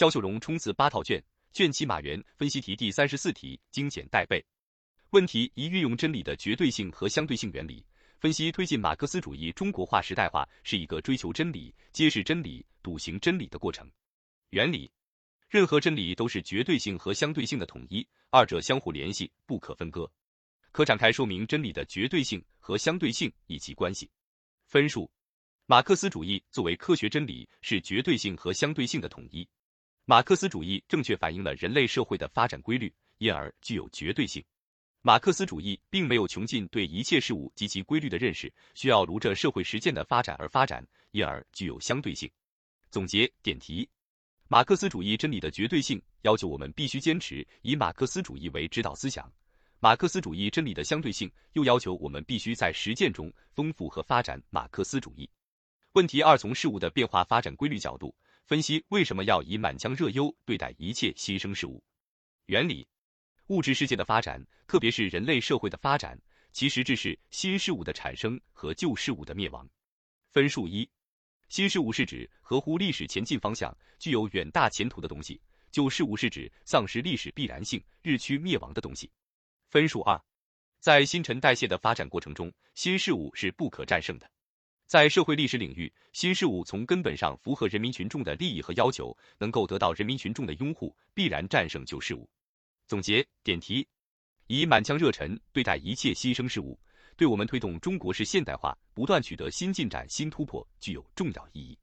肖秀荣冲刺八套卷，卷七马原分析题第三十四题精简带背。问题一：运用真理的绝对性和相对性原理，分析推进马克思主义中国化时代化是一个追求真理、揭示真理、笃行真理的过程。原理：任何真理都是绝对性和相对性的统一，二者相互联系，不可分割。可展开说明真理的绝对性和相对性以及关系。分数：马克思主义作为科学真理是绝对性和相对性的统一。马克思主义正确反映了人类社会的发展规律，因而具有绝对性。马克思主义并没有穷尽对一切事物及其规律的认识，需要如着社会实践的发展而发展，因而具有相对性。总结点题：马克思主义真理的绝对性要求我们必须坚持以马克思主义为指导思想；马克思主义真理的相对性又要求我们必须在实践中丰富和发展马克思主义。问题二：从事物的变化发展规律角度分析，为什么要以满腔热忧对待一切新生事物？原理。物质世界的发展，特别是人类社会的发展，其实质是新事物的产生和旧事物的灭亡。分数一：新事物是指合乎历史前进方向、具有远大前途的东西；旧事物是指丧失历史必然性、日趋灭亡的东西。分数二：在新陈代谢的发展过程中，新事物是不可战胜的。在社会历史领域，新事物从根本上符合人民群众的利益和要求，能够得到人民群众的拥护，必然战胜旧事物。总结点题：以满腔热忱对待一切新生事物，对我们推动中国式现代化不断取得新进展、新突破具有重要意义。